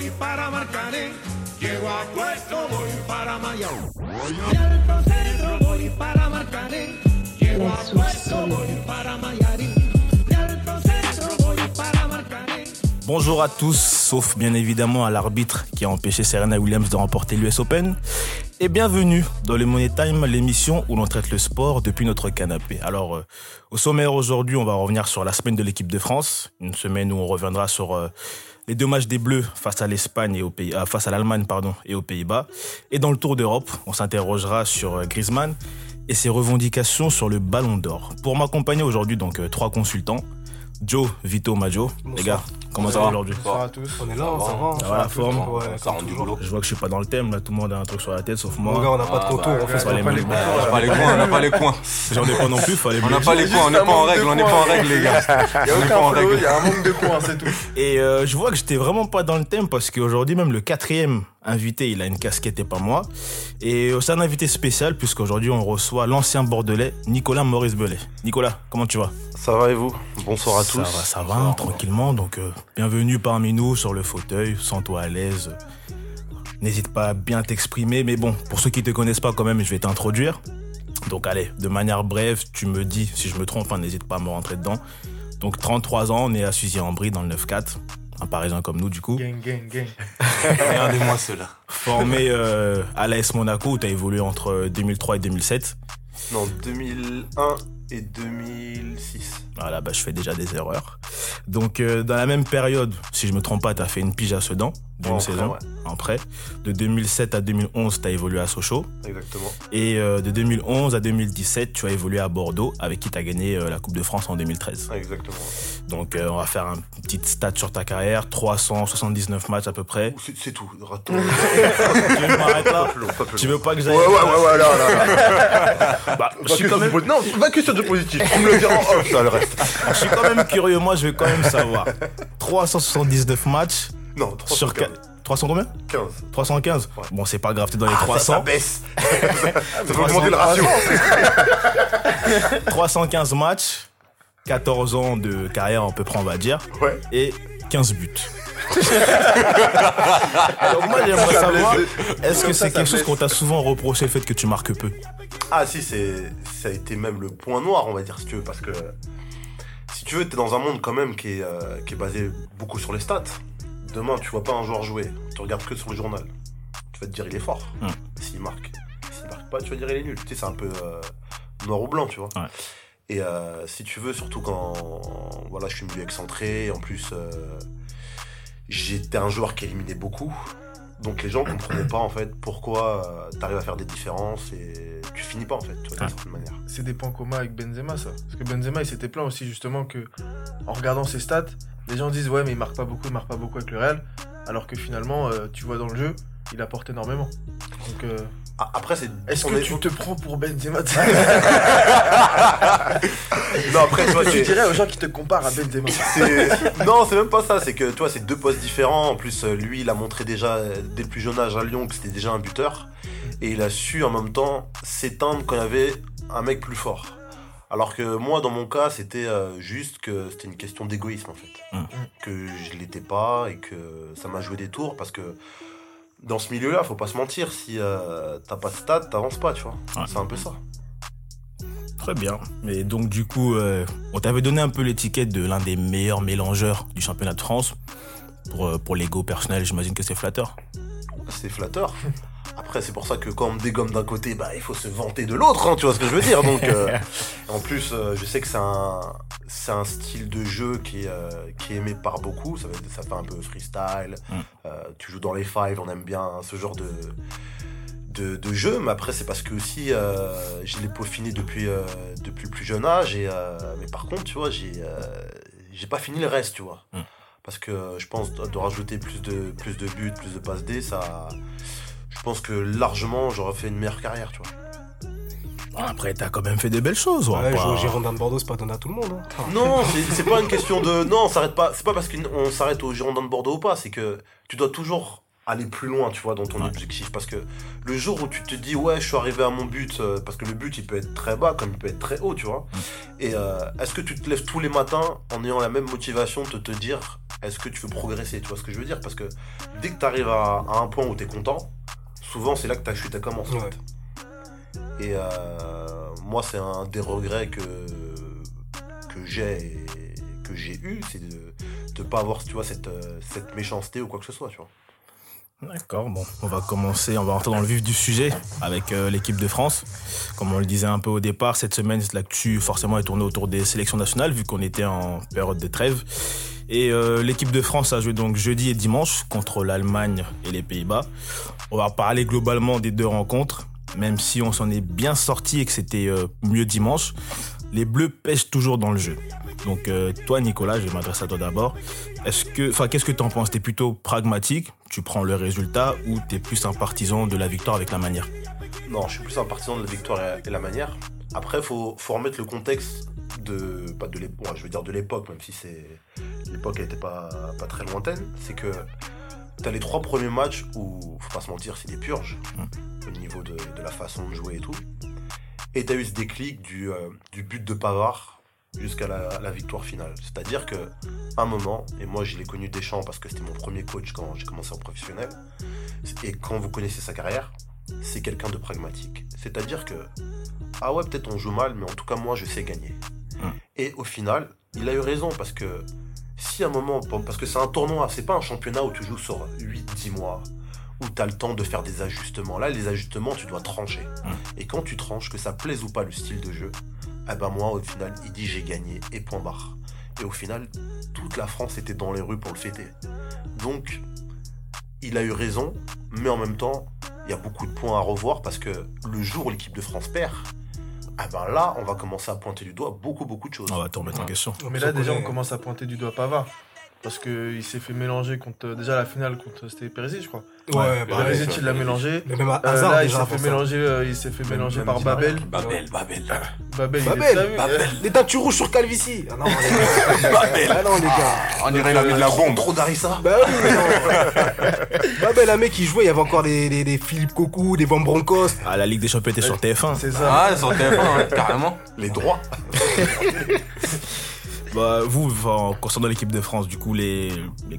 voy para Marcané. Llego a puesto, voy para Mayao. De Alto Centro voy para Marcané. Llego a puesto, voy para Mayarín. De Alto Centro voy para Marcané. Bonjour à tous, sauf bien évidemment à l'arbitre qui a empêché Serena Williams de remporter l'US Open. Et bienvenue dans le Money Time, l'émission où l'on traite le sport depuis notre canapé. Alors, euh, au sommaire aujourd'hui, on va revenir sur la semaine de l'équipe de France. Une semaine où on reviendra sur euh, les deux matchs des Bleus face à l'Espagne et euh, l'Allemagne et aux Pays-Bas. Et dans le Tour d'Europe, on s'interrogera sur euh, Griezmann et ses revendications sur le Ballon d'Or. Pour m'accompagner aujourd'hui, donc euh, trois consultants. Joe, Vito, Majo. Les gars, comment ça va aujourd'hui Bonsoir à tous. On est là, ça va. Ça va la forme Ouais, Ça rend du boulot. Je vois que je suis pas dans le thème, là tout le monde a un truc sur la tête sauf Mon gars, moi. on n'a pas de Ah, contour, bah, on fait qu'on les mêmes. On n'a pas les coins, on n'a pas les coins. J'en ai pas non plus, fallait me On n'a pas les coins, on n'est pas en règle, on n'est pas en règle, les gars. Il n'y a On n'est pas en aucun flow, règle. il y a un manque de points, c'est tout. Et euh, je vois que j'étais vraiment pas dans le thème parce qu'aujourd'hui même le quatrième invité, il a une casquette et pas moi. Et euh, c'est un invité spécial puisqu'aujourd'hui on reçoit l'ancien bordelais Nicolas Maurice Belay. Nicolas, comment tu vas? Ça va et vous? Bonsoir à Ça tous. va, ça va, tranquillement. Donc euh, bienvenue parmi nous sur le fauteuil, sens-toi à l'aise. N'hésite pas à bien t'exprimer, mais bon, pour ceux qui te connaissent pas quand même, je vais t'introduire. Donc allez, de manière brève, tu me dis si je me trompe, hein, n'hésite pas à me rentrer dedans. Donc 33 ans, né à Suzy-en-Brie dans le 9-4, un parisien comme nous du coup. Gang, gang, gang. Regardez-moi cela. Formé euh, à l'AS Monaco où tu as évolué entre 2003 et 2007. Non, 2001 et 2006. Voilà, bah, je fais déjà des erreurs. Donc, euh, dans la même période, si je me trompe pas, tu as fait une pige à Sedan, d'une En prêt, saison, ouais. en prêt. De 2007 à 2011, tu as évolué à Sochaux. Exactement. Et euh, de 2011 à 2017, tu as évolué à Bordeaux, avec qui tu as gagné euh, la Coupe de France en 2013. Exactement. Donc, euh, on va faire un petit stat sur ta carrière, 379 matchs à peu près. C'est tout. Tu veux là Tu veux pas que j'aille Ouais, ouais, ouais, ouais, là, là, là. Bah, je suis quand même... Non, pas que sur du positif. Tu me le diras en off, ça, le reste. Je suis quand même curieux, moi je vais quand même savoir. 379 matchs Non, sur 315. 4. 300 combien 15. 315 Ouais. Bon, c'est pas grave, t'es dans les Ah, ça, 300. Ça baisse. Ça fait augmenter le ratio. 315 matchs, 14 ans de carrière à peu près, on va dire, Ouais. et 15 buts. Alors moi j'aimerais Ça savoir, est-ce que ça, c'est ça quelque chose qu'on t'a souvent reproché le fait que tu marques peu? Ah si, c'est ça a été même le point noir, on va dire, si tu veux, parce que si tu veux, t'es dans un monde quand même qui est, euh, qui est basé beaucoup sur les stats. Demain, tu vois pas un joueur jouer, tu regardes que sur le journal. Tu vas te dire il est fort, Hmm. s'il marque. S'il marque pas, tu vas dire il est nul. Tu sais, c'est un peu euh, noir ou blanc, tu vois. Ouais. Et euh, si tu veux, surtout quand voilà, je suis milieu excentré, et en plus euh, j'étais un joueur qui éliminait beaucoup. Donc les gens comprenaient pas en fait pourquoi tu t'arrives à faire des différences et tu finis pas en fait, tu vois, d'une Ouais. certaine manière. C'est des points communs avec Benzema, ça. Parce que Benzema, il s'était plaint aussi, justement, que en regardant ses stats, les gens disent Ouais, mais il marque pas beaucoup, il marque pas beaucoup avec le Real. Alors que finalement, euh, tu vois dans le jeu, il apporte énormément. Donc, euh, Ah, Après c'est. est-ce que est- tu te prends pour Benzema Non après tu dirais aux gens qui te comparent à Benzema. Non, c'est même pas ça. C'est que toi, c'est deux postes différents. En plus, euh, lui, il a montré déjà dès le plus jeune âge à Lyon que c'était déjà un buteur. Et il a su en même temps s'éteindre quand il y avait un mec plus fort. Alors que moi, dans mon cas, c'était euh, juste que c'était une question d'égoïsme en fait. Mm. Que je l'étais pas et que ça m'a joué des tours parce que dans ce milieu-là, faut pas se mentir. Si euh, t'as pas de stats, t'avances pas, tu vois. Ouais. C'est un peu ça. Très bien. Mais donc du coup, euh, on t'avait donné un peu l'étiquette de l'un des meilleurs mélangeurs du championnat de France. Pour, euh, pour l'ego personnel, j'imagine que c'est flatteur. c'est flatteur. Après, c'est pour ça que quand on me dégomme d'un côté, bah, il faut se vanter de l'autre, hein, tu vois ce que je veux dire. Donc, euh, en plus, euh, je sais que c'est un, c'est un style de jeu qui est, euh, qui est aimé par beaucoup. Ça, fait- ça fait un peu freestyle. Mm. Euh, tu joues dans les fives, on aime bien ce genre de, de, de jeu. Mais après, c'est parce que aussi, euh, je l'ai peaufiné depuis, euh, depuis le plus jeune âge. Et, euh, mais par contre, tu vois, j'ai, euh, j'ai pas fini le reste, tu vois. Mm. Parce que je pense de rajouter plus de, plus de buts, plus de passes D, ça. Je pense que largement, j'aurais fait une meilleure carrière, tu vois. Après, t'as quand même fait des belles choses. va Ouais, pas- jouer au Girondin de Bordeaux, c'est pas donné à tout le monde. hein. Non, c'est- c'est pas une question de. Non, on s'arrête pas. C'est pas parce qu'on s'arrête au Girondin de Bordeaux ou pas. C'est que tu dois toujours aller plus loin, tu vois, dans ton Ouais. objectif. Parce que le jour où tu te dis, ouais, je suis arrivé à mon but, euh, parce que le but, il peut être très bas comme il peut être très haut, tu vois. Et euh, est-ce que tu te lèves tous les matins en ayant la même motivation de te dire, est-ce que tu veux progresser Tu vois ce que je veux dire? Parce que dès que tu arrives à, à un point où tu es content, souvent c'est là que ta chute elle commence. en Ouais. Et euh, moi, c'est un des regrets que, que j'ai que j'ai eu, c'est de ne pas avoir tu vois, cette, cette méchanceté ou quoi que ce soit. Tu vois. D'accord, bon, on va commencer, on va rentrer dans le vif du sujet avec euh, l'équipe de France. Comme on le disait un peu au départ, cette semaine, l'actu forcément est tournée autour des sélections nationales vu qu'on était en période de trêve. Et euh, l'équipe de France a joué donc jeudi et dimanche contre l'Allemagne et les Pays-Bas. On va parler globalement des deux rencontres, même si on s'en est bien sorti et que c'était euh, mieux dimanche. Les Bleus pêchent toujours dans le jeu. Donc euh, toi, Nicolas, je vais m'adresser à toi d'abord. Est-ce que, enfin, qu'est-ce que tu en penses? T'es plutôt pragmatique, tu prends le résultat, ou t'es plus un partisan de la victoire avec la manière? Non, je suis plus un partisan de la victoire et la manière. Après, faut, faut remettre le contexte de, pas de l'époque, ouais, je veux dire de l'époque, même si c'est l'époque n'était pas, pas très lointaine. C'est que t'as les trois premiers matchs où, faut pas se mentir, c'est des purges au niveau de, de la façon de jouer et tout. Et t'as eu ce déclic du, euh, du but de Pavard jusqu'à la, la victoire finale. C'est-à-dire que un moment, et moi je l'ai connu Deschamps parce que c'était mon premier coach quand j'ai commencé en professionnel, et quand vous connaissez sa carrière, c'est quelqu'un de pragmatique. C'est-à-dire que, ah ouais, peut-être on joue mal, mais en tout cas, moi, je sais gagner. Et au final, il a eu raison parce que si à un moment, parce que c'est un tournoi, c'est pas un championnat où tu joues sur 8-10 mois, où tu as le temps de faire des ajustements. Là, les ajustements, tu dois trancher. Mm. Et quand tu tranches, que ça plaise ou pas le style de jeu, eh ben moi, au final, il dit j'ai gagné et point barre. Et au final, toute la France était dans les rues pour le fêter. Donc, il a eu raison, mais en même temps, il y a beaucoup de points à revoir parce que le jour où l'équipe de France perd, ah ben là, on va commencer à pointer du doigt beaucoup, beaucoup de choses. On va te remettre en question. Mais là, déjà, on commence à pointer du doigt Pavard. Parce qu'il s'est fait mélanger contre. Déjà, la finale contre. C'était Perisic, je crois. Ouais, bah, Perisic, il l'a mélangé. Mais même à Euh, hasard, là, il s'est fait ça. mélanger, euh, il s'est fait Même- mélanger même par Babel. Babel, Babel. Babel, il Babel, Babel. euh, Les teintes rouges sur Calvici. Ah non, les gars. Ah non, les gars. On dirait la de la bombe. Trop d'Arissa Bah oui, mais non. Babel, un mec qui jouait, il y avait encore des, des, des Philippe Cocu, des Van Broncos. Ah, la Ligue des Champions était sur TF1. C'est ça. Ah, sur TF1, hein, carrément. Les droits Bah, vous, enfin, concernant l'équipe de France, du coup, les,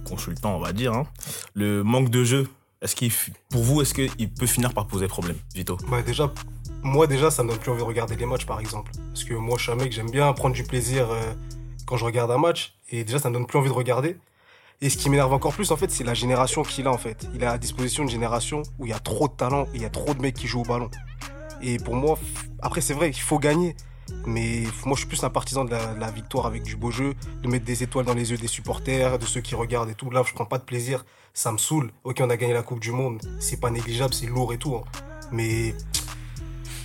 consultants, on va dire, hein, le manque de jeu, est-ce qu'il, pour vous, est-ce qu'il peut finir par poser problème, Vito? Bah déjà, moi déjà, ça me donne plus envie de regarder les matchs, par exemple. Parce que moi, je suis un mec, j'aime bien prendre du plaisir euh, quand je regarde un match. Et déjà, ça me donne plus envie de regarder. Et ce qui m'énerve encore plus, en fait, c'est la génération qu'il a, en fait. Il a à disposition une génération où il y a trop de talent et il y a trop de mecs qui jouent au ballon. Et pour moi, après, c'est vrai qu'il faut gagner. Mais moi, je suis plus un partisan de la, de la victoire avec du beau jeu, de mettre des étoiles dans les yeux des supporters, de ceux qui regardent et tout. Là, je prends pas de plaisir. Ça me saoule. Ok, on a gagné la Coupe du Monde. C'est pas négligeable, c'est lourd et tout. hein. Mais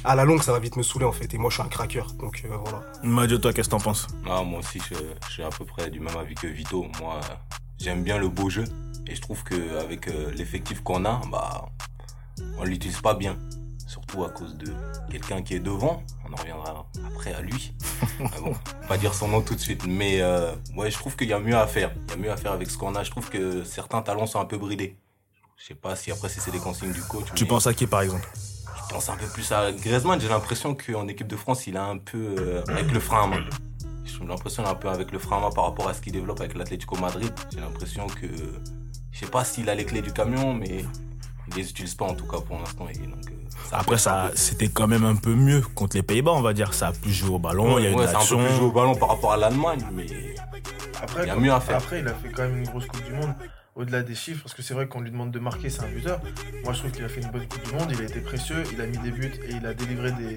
à la longue, ça va vite me saouler en fait. Et moi, je suis un craqueur. Donc euh, voilà. Madio, toi, qu'est-ce que t'en penses? Ah, moi aussi, je, je suis à peu près du même avis que Vito. Moi, j'aime bien le beau jeu. Et je trouve qu'avec l'effectif qu'on a, bah, on l'utilise pas bien. Surtout à cause de quelqu'un qui est devant. On en reviendra après à lui. Mais bon, pas dire son nom tout de suite. Mais euh, ouais, je trouve qu'il y a mieux à faire. Il y a mieux à faire avec ce qu'on a. Je trouve que certains talents sont un peu bridés. Je sais pas si après si c'est des consignes du coach. Tu mais- penses à qui, par exemple? Je pense un peu plus à Griezmann. J'ai l'impression qu'en équipe de France, il est un peu euh, avec le frein à main. J'ai l'impression un peu avec le frein à main par rapport à ce qu'il développe avec l'Atlético Madrid. J'ai l'impression que. Je sais pas s'il a les clés du camion, mais les utilise pas en tout cas pour l'instant. Et donc, euh, ça Après, ça, c'était quand même un peu mieux contre les Pays-Bas, on va dire. Ça a pu jouer au ballon, il y a eu Ouais, de c'est un peu plus joué au ballon par rapport à l'Allemagne, mais Après, Il y a mieux à faire. Après, il a fait quand même une grosse Coupe du Monde. Au-delà des chiffres, parce que c'est vrai qu'on lui demande de marquer, c'est un buteur. Moi, je trouve qu'il a fait une bonne Coupe du Monde. Il a été précieux, il a mis des buts et il a délivré des,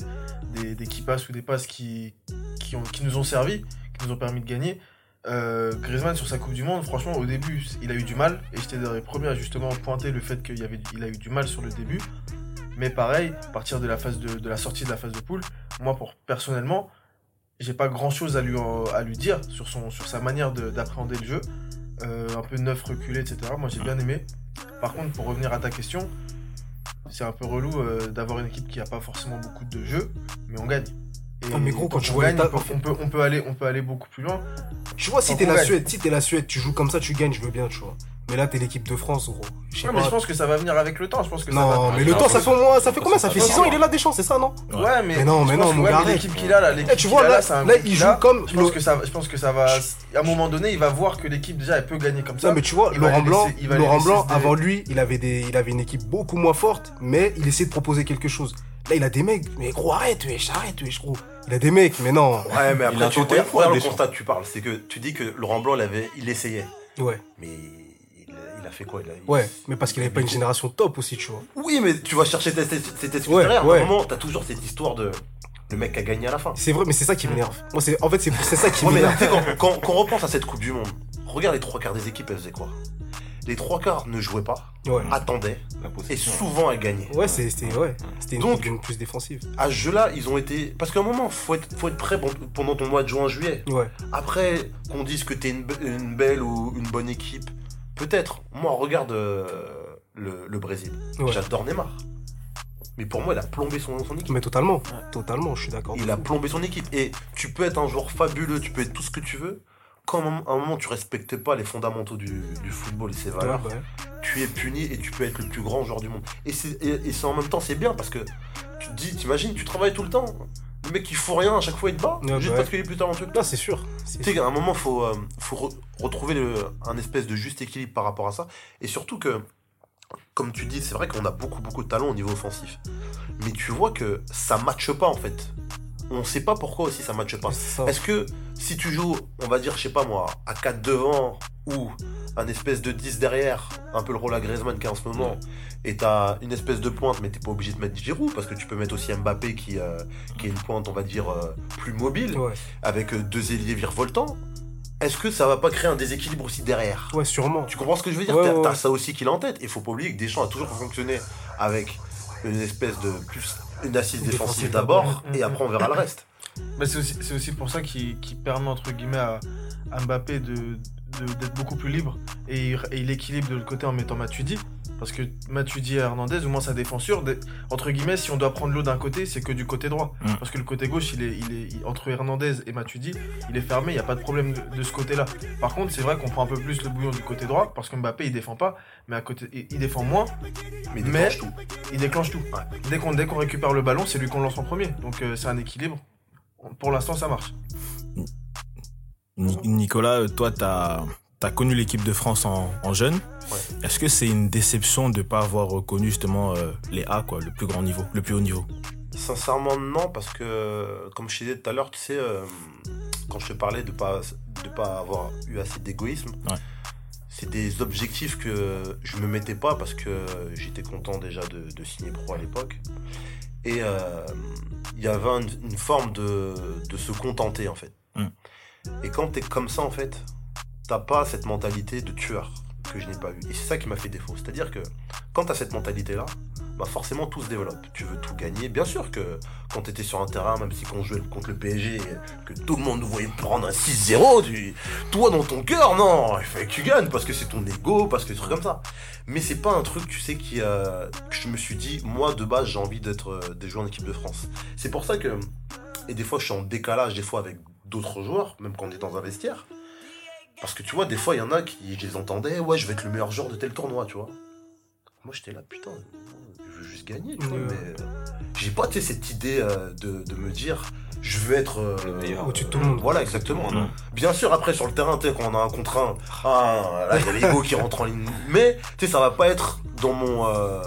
des, des key passes ou des passes qui, qui, ont, qui nous ont servi, qui nous ont permis de gagner. Euh, Griezmann, sur sa Coupe du Monde, franchement, au début, il a eu du mal. Et j'étais dans les premiers à justement pointer le fait qu'il avait, il a eu du mal sur le début. Mais pareil, à partir de la, phase de, la sortie de la phase de poule, moi, pour, personnellement, j'ai pas grand chose à lui, en- à lui dire sur, sa manière de- d'appréhender le jeu. Euh, un peu neuf, reculé, etc. Moi j'ai bien aimé. Par contre, pour revenir à ta question, c'est un peu relou euh, d'avoir une équipe qui a pas forcément beaucoup de jeux, mais on gagne. Et Ah, mais gros, quand tu on vois gagne, on peut, on, peut, on peut aller, on peut aller beaucoup plus loin. Tu vois, si t'es la gagne. Suède, si t'es la Suède, tu joues comme ça, tu gagnes, je veux bien, tu vois. Mais là, t'es l'équipe de France, gros. Je Ouais, mais je pense que ça va venir avec le temps. Je pense que ça va. Non, mais le Non, temps, ça fait moins. Ça fait combien? Ça fait faut 6 ans, il est là, Deschamps, c'est ça, non? Ouais, mais. Mais non, mais non, mon gars, l'équipe qu'il a là, l'équipe Eh, tu qu'il vois, là, il joue a. comme. Je pense que ça, je pense que ça va. À un moment donné, il va voir que l'équipe déjà, elle peut gagner comme ça. Non mais tu vois, Laurent Blanc, laisser- il va les Laurent Blanc, avant lui, il avait des, il avait une équipe beaucoup moins forte, mais il essayait de proposer quelque chose. Là, il a des mecs, mais gros, arrête, wesh, arrête, wesh, gros. Il a des mecs, mais non. Ouais, mais après, tu une fois, le constat que tu parles. C'est que tu dis que Laurent Blanc, il, avait, il essayait. Ouais, Mais il, il a fait quoi il a, il- ouais, mais parce qu'il avait pas une génération top aussi, tu vois. Oui, mais tu vas chercher cette cette excuse Ouais, derrière. ouais. À un moment, t'as toujours cette histoire de le mec qui a gagné à la fin. C'est vrai, mais c'est ça qui m'énerve. Moi, c'est, en fait, c'est, c'est ça qui Ouais, mais m'énerve. quand, quand, quand on repense à cette Coupe du Monde, regarde les trois quarts des équipes, elles faisaient quoi? Les trois quarts ne jouaient pas, Ouais. attendaient, et possession. souvent elles gagnaient. Ouais, c'est- c'était, ouais, une Donc- équipe plus défensive. À ce jeu-là, ils ont été. Parce qu'à un moment, faut être, faut être prêt pendant ton mois de juin-juillet. Ouais, Après, qu'on dise que t'es une, une belle ou une bonne équipe, peut-être. Moi, regarde euh, le, le Brésil. Ouais. J'adore Neymar. Mais pour moi, il a plombé son, son équipe. mais totalement, totalement, je suis d'accord. Il a plombé son équipe. Et tu peux être un joueur fabuleux, tu peux être tout ce que tu veux. Quand à un moment- à tu respectes pas les fondamentaux du, du football et ses valeurs, ouais. tu es puni et tu peux être le plus grand joueur du monde. Et, c'est, et, et c'est en même temps, c'est bien parce que tu te dis, t'imagines, tu travailles tout le temps. Le mec, il fout rien, à chaque fois, il te bat. Ouais, juste bah parce qu'il est plus talentueux que toi. C'est sûr. Tu sais qu'à un moment, faut, euh, faut re- retrouver le, un espèce de juste équilibre par rapport à ça. Et surtout que, comme tu dis, c'est vrai qu'on a beaucoup, beaucoup de talent au niveau offensif. Mais tu vois que ça matche pas, en fait. On sait pas pourquoi aussi ça matche pas. Est-ce que si tu joues, on va dire, je sais pas moi, à 4 devant ou un espèce de 10 derrière, un peu le rôle à Griezmann qui est en ce moment, et t'as une espèce de pointe, mais t'es pas obligé de mettre Giroud parce que tu peux mettre aussi Mbappé qui, euh, qui est une pointe, on va dire, euh, plus mobile, Ouais, avec euh, deux ailiers virevoltants. Est-ce que ça va pas créer un déséquilibre aussi derrière? Ouais, sûrement. Tu comprends ce que je veux dire? Ouais, T'as ouais, ouais. ça aussi qu'il a en tête. Il faut pas oublier que Deschamps a toujours fonctionné avec une espèce de plus une assise Défensive d'abord. et après on verra le reste. Mais c'est aussi, aussi pour ça qu'il permet, entre guillemets, à, à Mbappé de- d'être beaucoup plus libre. Et il, et il équilibre de l'autre côté en mettant Matuidi. Parce que Matuidi et Hernandez, au moins sa défense sûre, entre guillemets, si on doit prendre l'eau d'un côté, c'est que du côté droit. Mm. Parce que le côté gauche, il est, il est, il- entre Hernandez et Matuidi, il est fermé, il n'y a pas de problème de, de ce côté-là. Par contre, c'est vrai qu'on prend un peu plus le bouillon du côté droit, parce que Mbappé, il défend pas, mais à côté, il, il défend moins, Mais, il Mais- déclenche tout. il déclenche tout. Dès qu'on dès qu'on récupère le ballon, c'est lui qu'on lance en premier. Donc euh, c'est un équilibre. Pour l'instant, ça marche. Ni- Nicolas, toi, tu as, connu l'équipe de France en, en jeune. Ouais. Est-ce que c'est une déception de ne pas avoir reconnu justement euh, les A, quoi, le plus grand niveau, le plus haut niveau? Sincèrement, non, parce que, comme je disais tout à l'heure, tu sais, euh, quand je te parlais de pas, de pas avoir eu assez d'égoïsme, Ouais. c'est des objectifs que je me mettais pas parce que j'étais content déjà de, de signer pro à l'époque. Et euh, il y avait une, une forme de, de se contenter, en fait. Mm. Et quand t'es comme ça, en fait, t'as pas cette mentalité de tueur que je n'ai pas eu. Et c'est ça qui m'a fait défaut. C'est-à-dire que quand t'as cette mentalité-là, bah forcément tout se développe. Tu veux tout gagner. Bien sûr que quand tu étais sur un terrain, même si on jouait contre le PSG, que tout le monde nous voyait prendre un 6-0, tu... toi dans ton cœur, non, il fallait que tu gagnes parce que c'est ton ego, parce que c'est trucs comme ça. Mais c'est pas un truc, tu sais, qui, euh, que je me suis dit, moi de base j'ai envie d'être euh, de jouer en équipe de France. C'est pour ça que, et des fois je suis en décalage, des fois avec d'autres joueurs, même quand on est dans un vestiaire. Parce que tu vois, des fois il y en a qui, je les entendais, ouais, je vais être le meilleur joueur de tel tournoi, tu vois. Moi j'étais là, putain, je veux juste gagner, tu vois, Ouais. mais euh, j'ai pas, tu sais, cette idée euh, de, de me dire, je veux être euh, Le meilleur. Au-dessus de tout le monde. Voilà, exactement. Non. Bien sûr, après sur le terrain, tu sais, quand on a un contre un, ah, là, il y a l'ego qui rentre en ligne. Mais, tu sais, ça va pas être dans mon. euh,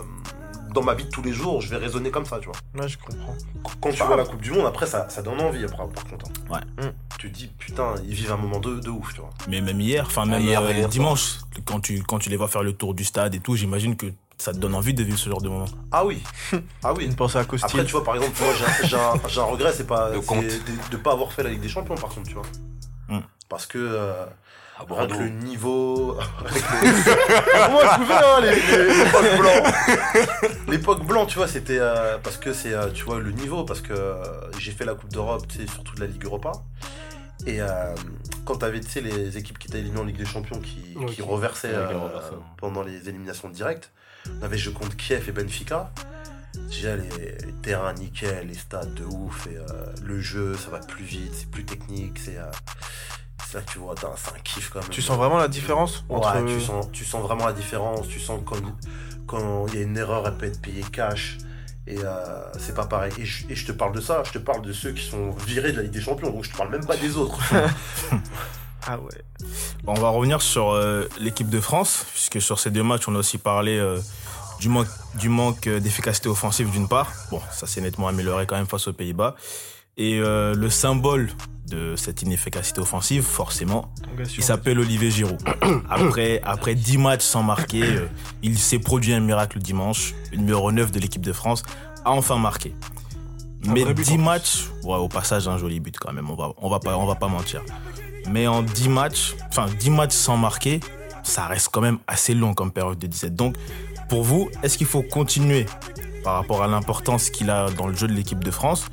dans ma vie de tous les jours, je vais raisonner comme ça, tu vois. Là, je comprends. Quand tu vois la Coupe du Monde, après, ça, ça donne envie, après, par contre. hein. Ouais. Hum. Tu te dis, putain, ils vivent un moment de, de ouf, tu vois. Mais même hier, enfin même hier, euh, hier dimanche, quand tu, quand tu les vois faire le tour du stade et tout, j'imagine que ça te donne envie de vivre ce genre de moment. Ah oui, ah oui. Une pensée à Costil. Après, tu vois, par exemple, moi, j'ai- j'ai un, j'ai un regret, c'est pas de, de pas avoir fait la Ligue des Champions, par contre, tu vois. Hum. Parce que euh, À Bordeaux. le niveau. avec le- Moi, je pouvais, hein, les- les- l'époque blanc. L'époque blanc, tu vois, c'était. euh, parce que c'est, euh, tu vois, le niveau. Parce que euh, j'ai fait la Coupe d'Europe, tu sais, surtout de la Ligue Europa. Et euh, quand t'avais, tu sais, les équipes qui étaient éliminées en Ligue des Champions qui, qui reversaient euh, reversaient. pendant les éliminations directes, on avait jeu contre Kiev et Benfica. Déjà, les, les terrains nickel, les stades de ouf, et euh, le jeu, ça va plus vite, c'est plus technique, c'est. euh, C'est là que tu vois, c'est un kiff quand même. Tu sens vraiment la différence Ouais, entre. tu, sens, tu sens vraiment la différence. Tu sens quand quand il y a une erreur, elle peut être payée cash. Et euh, c'est pas pareil. Et je, et je te parle de ça, je te parle de ceux qui sont virés de la Ligue des Champions. Donc je te parle même pas des autres. Ah ouais. Bon, on va revenir sur euh, l'équipe de France, puisque sur ces deux matchs, on a aussi parlé euh, du manque, du manque d'efficacité offensive d'une part. Bon, ça s'est nettement amélioré quand même face aux Pays-Bas. Et euh, le symbole de cette inefficacité offensive, forcément, il s'appelle Olivier Giroud. Après, après 10 matchs sans marquer, euh, il s'est produit un miracle dimanche. Le numéro 9 de l'équipe de France a enfin marqué. Mais vrai but, 10 en plus. matchs, ouais, au passage, un joli but quand même, on va, on va, pas, on va pas mentir. Mais en 10 matchs, enfin 10 matchs sans marquer, ça reste quand même assez long comme période de 17. Donc, pour vous, est-ce qu'il faut continuer par rapport à l'importance qu'il a dans le jeu de l'équipe de France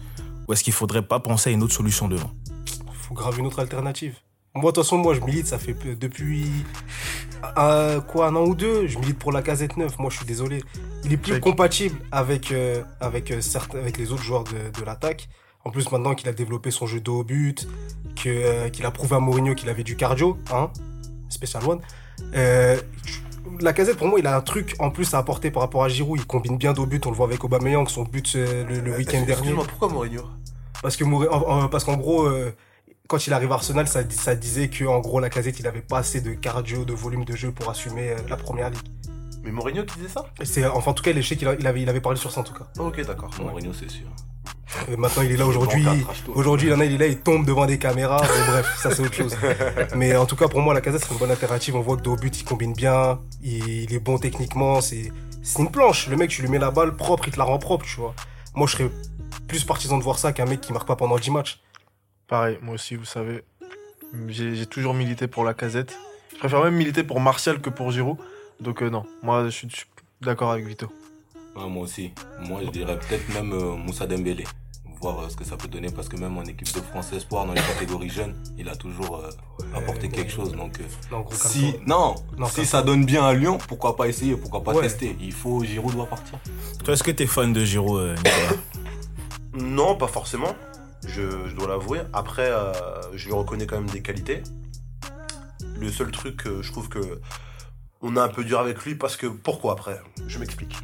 ou est-ce qu'il faudrait pas penser à une autre solution devant? Faut grave une autre alternative. Moi, de toute façon, moi, je milite, ça fait depuis euh, quoi, un an ou deux, je milite pour la casette 9. Moi, je suis désolé. Il est plus Check. compatible avec, euh, avec, euh, certains, avec les autres joueurs de, de l'attaque. En plus, maintenant qu'il a développé son jeu de haut but, que, euh, qu'il a prouvé à Mourinho qu'il avait du cardio, hein, Special One. Euh, la casette, pour moi, il a un truc en plus à apporter par rapport à Giroud. Il combine bien d'au but, on le voit avec Aubameyang, son but euh, le, le week-end dernier. Pourquoi Mourinho? Parce que Mouri- en- en- parce qu'en gros, euh, quand il arrive à Arsenal, ça, dis- ça disait que en gros la casette, il avait pas assez de cardio, de volume de jeu pour assumer euh, la première ligue. Mais Mourinho qui disait ça? Et C'est enfin en tout cas, il avait, il avait parlé sur ça en tout cas. Ok, d'accord. Mourinho, c'est sûr. Et maintenant, il est là aujourd'hui. Aujourd'hui, il en a, il est là, il tombe devant des caméras. Mais bref, ça c'est autre chose. Mais en tout cas, pour moi, la casette c'est une bonne alternative. On voit que de haut but, il combine bien, il, est bon techniquement. C'est c'est une planche. Le mec, tu lui mets la balle propre, il te la rend propre, tu vois. Moi, je serais plus partisan de voir ça qu'un mec qui marque pas pendant 10 matchs. Pareil, moi aussi, vous savez. J'ai toujours milité pour la casette. Je préfère même militer pour Martial que pour Giroud. Donc, euh, non, moi, je suis, je suis d'accord avec Vito. Ah, moi aussi. Moi, je dirais peut-être même euh, Moussa Dembélé. Voir euh, ce que ça peut donner parce que même en équipe de France Espoir, dans les catégories jeunes, il a toujours euh, apporté quelque chose. Donc, euh, Non, gros, si, non, Non, si ça donne bien à Lyon, pourquoi pas essayer, pourquoi pas Ouais. tester Il faut, Giroud doit partir. Toi, est-ce que t'es fan de Giroud, euh, Nicolas Non, pas forcément. Je, je dois l'avouer. Après, euh, je lui reconnais quand même des qualités. Le seul truc, que je trouve que on a un peu dur avec lui parce que pourquoi après? Je m'explique.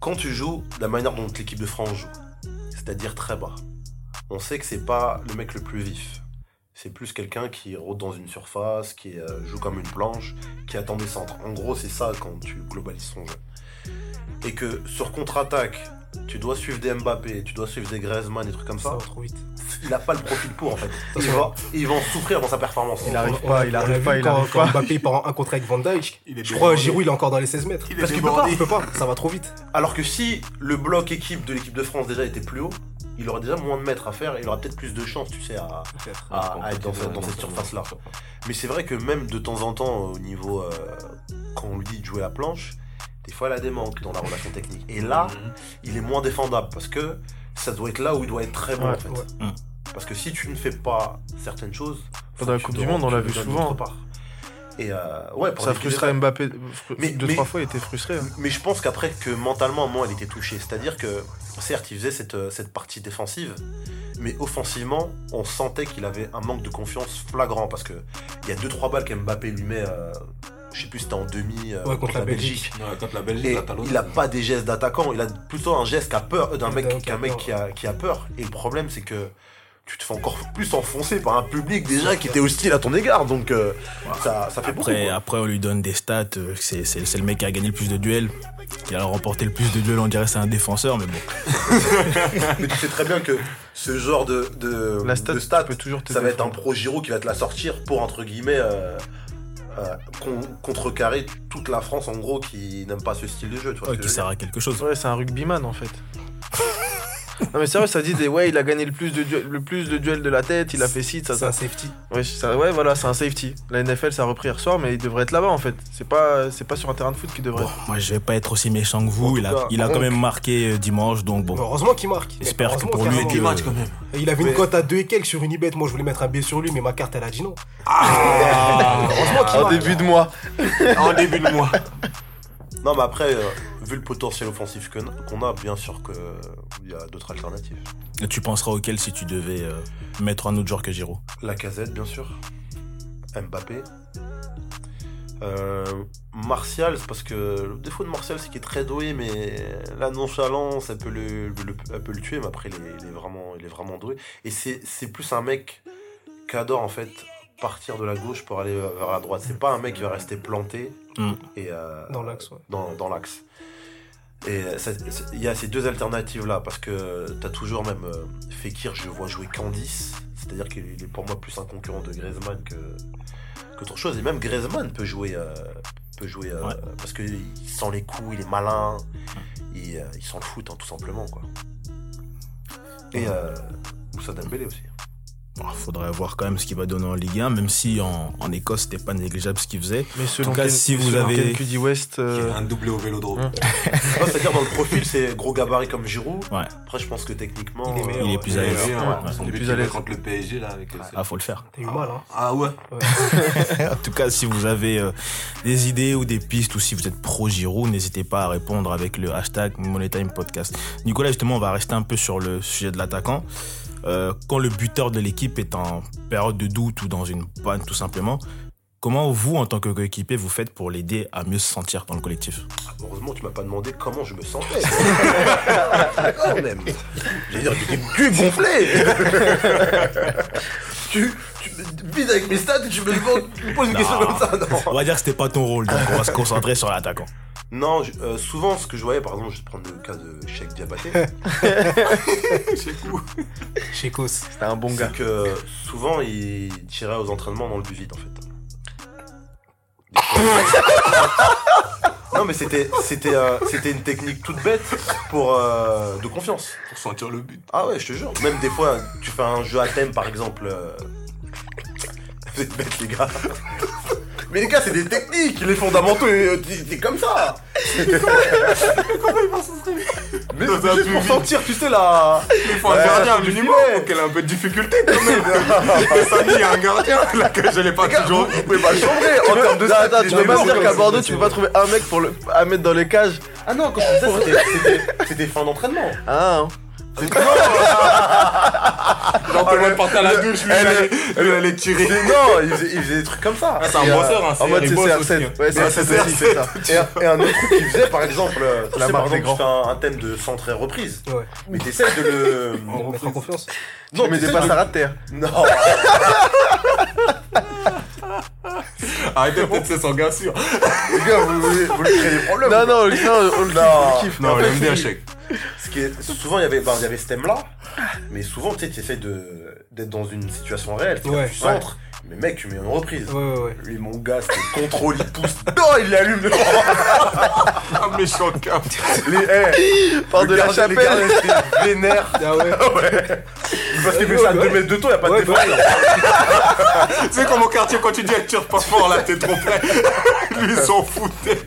Quand tu joues la manière dont l'équipe de France joue, c'est-à-dire très bas, on sait que c'est pas le mec le plus vif. C'est plus quelqu'un qui rôde dans une surface, qui euh, joue comme une planche, qui attend des centres. En gros, c'est ça quand tu globalises son jeu. Et que sur contre-attaque, tu dois suivre des Mbappé, tu dois suivre des Griezmann, des trucs comme Ça ça. va trop vite. Il a pas le profil pour en fait. Il va, il va en souffrir dans sa performance. Il arrive On- pas, il on arrive l'a pas, il quand, arrive quand pas. Mbappé part en un contre avec Van Dijk. Il est Je crois. Giroud il est encore dans les 16 mètres. Il Parce qu'il peut pas, il peut pas, ça va trop vite. Alors que si le bloc équipe de l'équipe de France déjà était plus haut, il aurait déjà moins de mètres à faire et il aurait peut-être plus de chances, tu sais, à, à- à être dans, cette- dans cette surface-là. Mais c'est vrai que même de temps en temps, au niveau. euh, quand on lui dit de jouer à planche, des fois elle a des manques dans la relation technique. Et là, Mhm. il est moins défendable parce que ça doit être là où il doit être très bon Ouais, en fait. ouais. Parce que si tu ne fais pas certaines choses. faut Pendant la que tu Coupe du Monde, on l'a vu souvent. part. Et euh, ouais, pour Ça frustrait Mbappé. Mais- deux, mais- trois fois, il était frustré. hein. mais je pense qu'après que mentalement, moi, elle était touchée. C'est-à-dire que, certes, il faisait cette, euh, cette partie défensive, mais offensivement, on sentait qu'il avait un manque de confiance flagrant. Parce que il y a 2-3 balles qu'Mbappé lui met, euh, je sais plus, c'était en demi euh, Ouais, contre la Belgique. Ouais, quand la Belgique, Et il a pas des gestes d'attaquant, il a plutôt un geste qui a peur, euh, d'un mec, qui a qu'un mec peur. qui a, qui a peur. Et le problème, c'est que tu te fais encore plus enfoncer par un public déjà qui était hostile à ton égard. Donc euh, ça, ça fait beaucoup. Après, quoi. après, on lui donne des stats. C'est le mec qui a gagné le plus de duels. Qui a remporté le plus de duels, on dirait que c'est un défenseur, mais bon. Mais tu sais très bien que ce genre de, de, La stat, de stats, ça va être un pro Giro qui va te la sortir pour, entre guillemets, euh, euh, con- contrecarrer toute la France, en gros, qui n'aime pas ce style de jeu. Tu vois ce Ouais, que qui je sert dire à quelque chose. Ouais, c'est un rugbyman en fait. non mais sérieux, ça dit des ouais, il a gagné le plus de duels, le plus de duels de la tête, il a fait ci, ça, C'est ça. un safety. Ouais, ça, ouais, voilà, c'est un safety. La NFL, ça a repris hier soir, mais il devrait être là-bas en fait. C'est pas, c'est pas sur un terrain de foot qu'il devrait. Bon, être. moi, je vais pas être aussi méchant que En vous. Il a, cas, il a quand même marqué euh, dimanche, donc bon. Heureusement qu'il marque. J'espère que pour lui, 10 matchs quand même. Et Il avait Mais- une cote à 2 et quelques sur Unibet. Moi, je voulais mettre un B sur lui, mais ma carte, elle a dit non. Ah, Heureusement qu'il En marque. début de mois. en début de mois. Non, mais après, euh, vu le potentiel offensif qu'on a, bien sûr qu'il y a d'autres alternatives. Et tu penseras auquel si tu devais euh, mettre un autre joueur que Giroud? La casette, bien sûr. Mbappé. Euh, Martial, c'est parce que le défaut de Martial, c'est qu'il est très doué, mais la nonchalance, elle peut le, le- elle peut le tuer, mais après, il est, il est vraiment, il est vraiment doué. Et c'est plus un mec qui adore, en fait, partir de la gauche pour aller vers la droite. C'est pas un mec qui va rester planté Mm. et, euh, Dans l'axe, ouais. dans, dans l'axe. Et il y a ces deux alternatives là, parce que t'as toujours même euh, Fekir, je vois jouer 10, c'est-à-dire qu'il est pour moi plus un concurrent de Griezmann que qu'autre chose. Et même Griezmann peut jouer, euh, peut jouer euh, Ouais. parce qu'il sent les coups, il est malin, il, euh, il sent le foot hein, tout simplement quoi. Et euh, Moussa Dembélé aussi. Bon, faudrait voir quand même ce qu'il va donner en Ligue 1, même si en, en Écosse, c'était pas négligeable ce qu'il faisait. Mais selon cas, Ken- si vous avez- QD West, euh, un doublé au vélodrome. Non, C'est-à-dire dans le profil, c'est gros gabarit comme Giroud. Ouais. Après, je pense que techniquement, Il est meilleur, Il est ouais. plus Il à est l'aise. meilleur, Ouais. Son Il est plus à l'aise. contre le PSG là avec. euh, Ah, faut le faire. T'as eu mal, hein. Ah ouais. en tout cas, si vous avez euh, des idées ou des pistes ou si vous êtes pro Giroud, n'hésitez pas à répondre avec le hashtag MoneyTime Podcast. Nicolas, justement, on va rester un peu sur le sujet de l'attaquant. Euh, quand le buteur de l'équipe est en période de doute ou dans une panne tout simplement, comment vous, en tant que coéquipier, vous faites pour l'aider à mieux se sentir dans le collectif? Heureusement, tu m'as pas demandé comment je me sentais. Quand même. J'ai dire, j'étais cul gonflé. tu, tu me vides avec mes stats et tu me, demandes- tu me poses une question comme ça. Non, On va dire que c'était pas ton rôle, donc on va se concentrer sur l'attaquant. non je- euh, souvent, ce que je voyais, par exemple, je vais te prendre le cas de Cheikh Diabaté, Chekos. c'était un bon gars. c'est que souvent, il tirait aux entraînements dans le but vide, en fait. Non, mais c'était c'était euh, c'était une technique toute bête pour euh, de confiance. Pour sentir le but. Ah ouais, je te jure. Même des fois, tu fais un jeu à thème, par exemple. euh, Vous êtes bêtes, les gars. Mais les gars, c'est des techniques, les fondamentaux, euh, t'es t'es comme ça. Mais Dans un c'est juste but pour vide. sentir, tu sais, la. Il faut un gardien minimum. filet. Donc elle a un peu de difficulté quand même. Samy, il y a un gardien là que je l'ai pas toujours. vous, pouvez pas le chambrer en termes de Attends, stats. tu peux pas me dire qu'à. Bordeaux, tu peux pas trouver un mec pour le, à mettre dans les cages Ah non, quand je disais ça, c'était- fin d'entraînement. Ah, Genre tout le monde partait à la douche, lui, il allait- tirer. C'est- Non, il faisait, il faisait des trucs comme ça. Ah, c'est un euh, bosseur, hein, En mode il bosse CCR7. aussi, hein. Ouais, c'est Ouais, c'est c'est aussi, c'est ça. Et, un- et un autre truc qu'il faisait, par exemple, euh, La marque des grands. fais un, un thème de centre et reprise. Ouais. Mais t'essayes de le. On en confiance. Non, Tu mets des t'essayes passes de- à de terre. Non, Arrêtez peut-être c'est son gars sûr. les gars, vous, vous, vous lui créez des problèmes. Non, non, non, on le kiffe, on le kiffe. Non, aime bien si- chèque. Ce qui est, souvent, il y avait, il y avait ce thème-là, mais souvent, tu sais, tu essayes de, d'être dans une situation réelle. C'est-à-dire Ouais, que tu centres, mais mec, tu mets une reprise. Ouais, ouais, ouais. Lui, mon gars, c'était contrôle, il pousse. Non, il l'allume. Le, Un méchant cap. les, eh, Par le de la chapelle. c'était vénère. Ah ouais. Ouais. Parce qu'il fait ça à 2 mètres de taux, il a pas de défense. Tu sais comme au quartier quand tu dis elle tire pas fort là, t'es trop près. Lui il s'en foutait.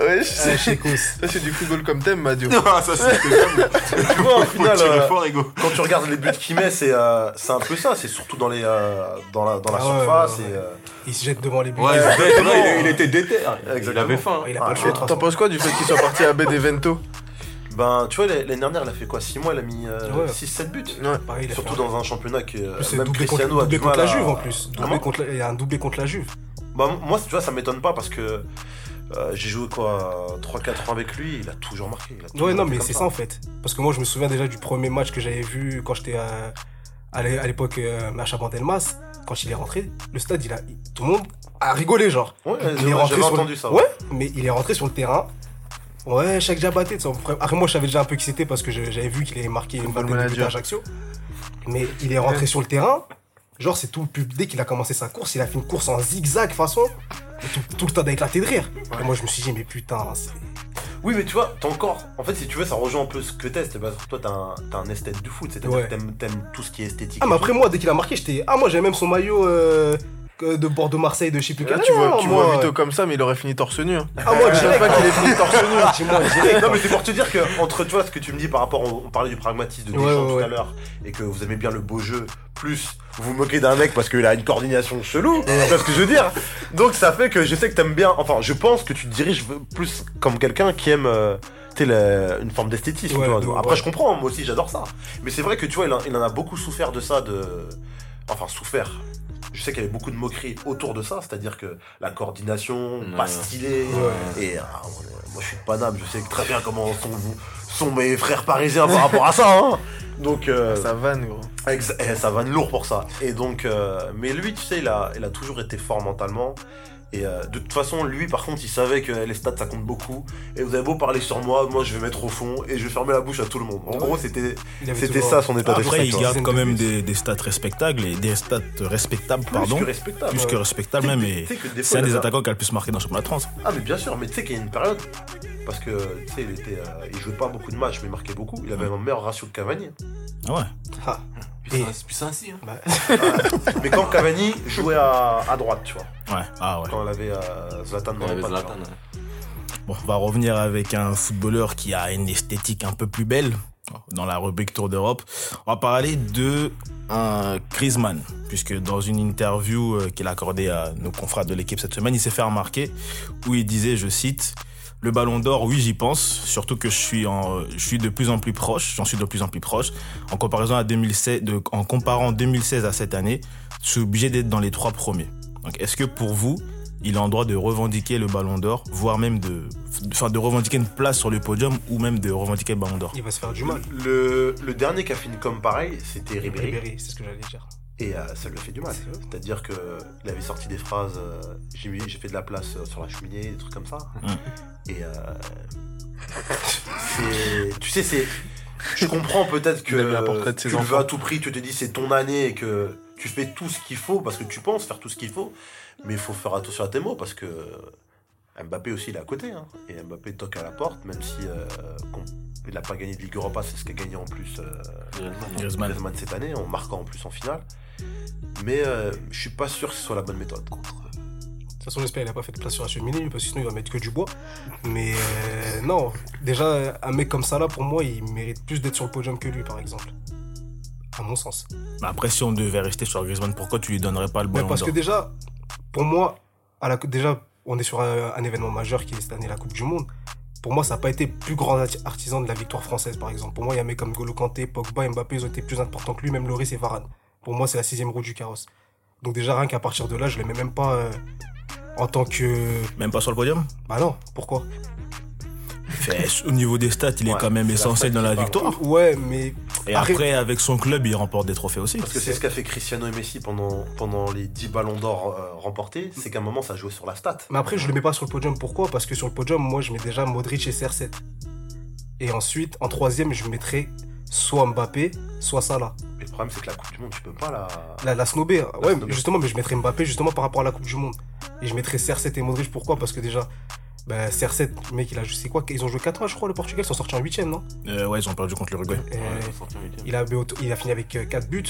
Ouais, Ah, c'est Chekos. ça, c'est du football comme thème, Madio. Ah, ça jamais. Tu vois, au final, euh, fort, Ego. quand tu regardes les buts qu'il met, c'est euh, c'est un peu ça. C'est surtout dans, les, euh, dans la, dans la Ah ouais, surface. ouais, ouais. et, euh, Il se jette devant les buts. Ouais, il, était- non. il- il était déter. Il Exactement. avait faim. Il a pas le Ah, choix de toute T'en façon. penses quoi du fait qu'il soit parti à Benevento ben, tu vois, l'année dernière, il a fait quoi? 6 mois, il a mis Ouais. 6-7 buts. Ouais. Pareil, il a Surtout fait un- dans un championnat que En plus, c'est même doublé contre, Cristiano a doublé du contre mal la à- Juve en plus. Doublé Comment contre la- Il y a un doublé contre la Juve. Bah, moi, tu vois, ça m'étonne pas parce que euh, j'ai joué quoi 3-4 ans avec lui, il a toujours marqué. il a toujours Ouais, non, mais c'est ça en fait. Parce que moi, je me souviens déjà du premier match que j'avais vu quand j'étais à, à l'é- à l'époque euh, à Chabandelmas. Quand il est rentré, le stade, il a, tout le monde a rigolé, genre. Ouais, Il est rentré sur le- entendu ça. Ouais, mais il est rentré sur le terrain. Ouais, chaque Diabaté. Après, après, moi, je savais déjà un peu qui c'était parce que j'avais vu qu'il avait marqué une balle de à Ajaccio. Mais il est rentré sur le terrain. Genre, c'est tout le pub. Dès qu'il a commencé sa course, il a fait une course en zigzag façon. Et Tout, tout le temps d'éclater de rire. Et moi, je me suis dit, mais putain, c'est. Oui, mais tu vois, t'as encore. En fait, si tu veux, ça rejoint un peu ce que t'es. C'est parce que toi, t'as un, un esthète du foot. C'est-à-dire Ouais. que t'aimes, tout ce qui est esthétique. Ah, mais après, moi, dès qu'il a marqué, j'étais. Ah, moi, j'avais même son maillot. euh, de Bordeaux-Marseille, de je sais plus Là, quel. tu vois, tu vois Vito comme ça, mais il aurait fini torse nu. hein. Ah, moi, Je sais direct. pas qu'il ait fini torse nu. Dis-moi, direct. Non mais c'est pour te dire que entre tu vois ce que tu me dis par rapport au- on parlait du pragmatisme de Ouais, Deschamps ouais, tout ouais. à l'heure et que vous aimez bien le beau jeu plus vous vous moquez d'un mec parce qu'il a une coordination chelou tu vois ce que je veux dire? Donc ça fait que je sais que t'aimes bien enfin je pense que tu te diriges plus comme quelqu'un qui aime euh, tu sais, la- une forme d'esthétisme Ouais, tu vois. de- après ouais. je comprends moi aussi j'adore ça mais c'est vrai que tu vois il, en- il en a beaucoup souffert de ça de enfin souffert je sais qu'il y avait beaucoup de moqueries autour de ça, c'est-à-dire que la coordination, pas Ouais. et ah, moi je suis de Paname, je sais très bien comment sont, sont mes frères parisiens par rapport à ça. Hein. Donc euh, Ça vanne, gros. eh, ça va être lourd pour ça. Et donc, euh, mais lui, tu sais, il a, il a toujours été fort mentalement. Et euh, de toute façon, lui, par contre, il savait que les stats ça compte beaucoup. Et vous avez beau parler sur moi, moi je vais mettre au fond et je vais fermer la bouche à tout le monde. En gros, c'était, Il c'était ça son état Après, d'esprit. il tu vois. garde quand même des, des stats respectables et des stats respectables, Plus pardon. que respectable. Plus que respectables même. Et c'est un il des avait- attaquants qui a le plus marqué dans le championnat de France. Ah mais bien sûr, mais tu sais qu'il y a une période parce que tu sais il était euh, il jouait pas beaucoup de matchs mais il marquait beaucoup, il avait un meilleur ratio que Cavani. Ah ouais. Puis c'est- ainsi. Hein. mais quand Cavani jouait à, à droite, tu vois, Ouais. Ah ouais. quand on avait euh, Zlatan dans les pattes. Bon, on va revenir avec un footballeur qui a une esthétique un peu plus belle dans la rubrique Tour d'Europe. On va parler de un Griezmann, puisque dans une interview euh, qu'il a accordée à nos confrères de l'équipe cette semaine, il s'est fait remarquer où il disait, je cite, le Ballon d'Or, oui, j'y pense, surtout que je suis en, je suis de plus en plus proche, j'en suis de plus en plus proche. En comparaison à 2016, de- en comparant 2016 à cette année, je suis obligé d'être dans les trois premiers. Donc, est-ce que pour vous, il a en droit de revendiquer le Ballon d'Or, voire même de, enfin, de revendiquer une place sur le podium ou même de revendiquer le Ballon d'Or? Il va se faire du mal. Le, le dernier qui a fini comme pareil, c'était Ribéry. Ribéry, c'est ce que j'allais dire. Et euh, ça lui a fait du mal. C'est-à-dire que il avait sorti des phrases euh, j'ai mis- j'ai fait de la place euh, sur la cheminée, des trucs comme ça. Mm. Et euh, c'est tu sais c'est je comprends peut-être que de ses tu le veux à tout prix, tu te dis c'est ton année et que tu fais tout ce qu'il faut parce que tu penses faire tout ce qu'il faut, mais il faut faire attention à tes mots parce que Mbappé aussi il est à côté hein. et Mbappé toque à la porte même si euh, il n'a pas gagné de Ligue Europa, c'est ce qu'il a gagné en plus euh, Griezmann. Cette année en marquant en plus en finale. Mais euh, je suis pas sûr que ce soit la bonne méthode. De toute façon, j'espère qu'il n'a pas fait de place sur la cheminée, parce que sinon il va mettre que du bois. Mais euh, non, déjà, un mec comme ça, là, pour moi, il mérite plus d'être sur le podium que lui, par exemple. À mon sens. Mais Après, si on devait rester sur Griezmann, pourquoi tu lui donnerais pas le Mais Ballon parce d'Or que déjà, pour moi, à la, déjà, on est sur un, un événement majeur qui est cette année la Coupe du Monde. Pour moi, ça n'a pas été plus grand arti- artisan de la victoire française, par exemple. Pour moi, il y a un mec comme Golo Kanté, Pogba, Mbappé, ils ont été plus importants que lui, même Loris et Varane. Pour moi, c'est la sixième roue du carrosse. Donc déjà, rien qu'à partir de là, je les mets même pas euh, en tant que... Même pas sur le podium? Bah non, pourquoi? Au niveau des stats, il est quand même essentiel dans la victoire. Ouais, mais Et Après- après, avec son club, il remporte des trophées aussi. Parce que c'est ce qu'a fait Cristiano et Messi pendant, pendant les 10 ballons d'or euh, remportés, c'est qu'à un moment ça jouait sur la stat. Mais après, je le mets pas sur le podium. Pourquoi? Parce que sur le podium, moi, je mets déjà Modric et CR7. Et ensuite, en troisième, je mettrais soit Mbappé, soit Salah. Mais le problème c'est que la Coupe du Monde tu peux pas la. La, la snobé. Ouais, justement, mais je mettrais Mbappé justement par rapport à la Coupe du Monde. Et je mettrais CR7 et Modric. Pourquoi? Parce que déjà, bah, CR7, mec, il a, je sais quoi, ils ont joué 4 matchs, je crois, le Portugal, ils sont sortis en 8 non? Euh, ouais, ils ont perdu contre l'Uruguay. Euh, Ouais, il, a, il a fini avec 4 buts.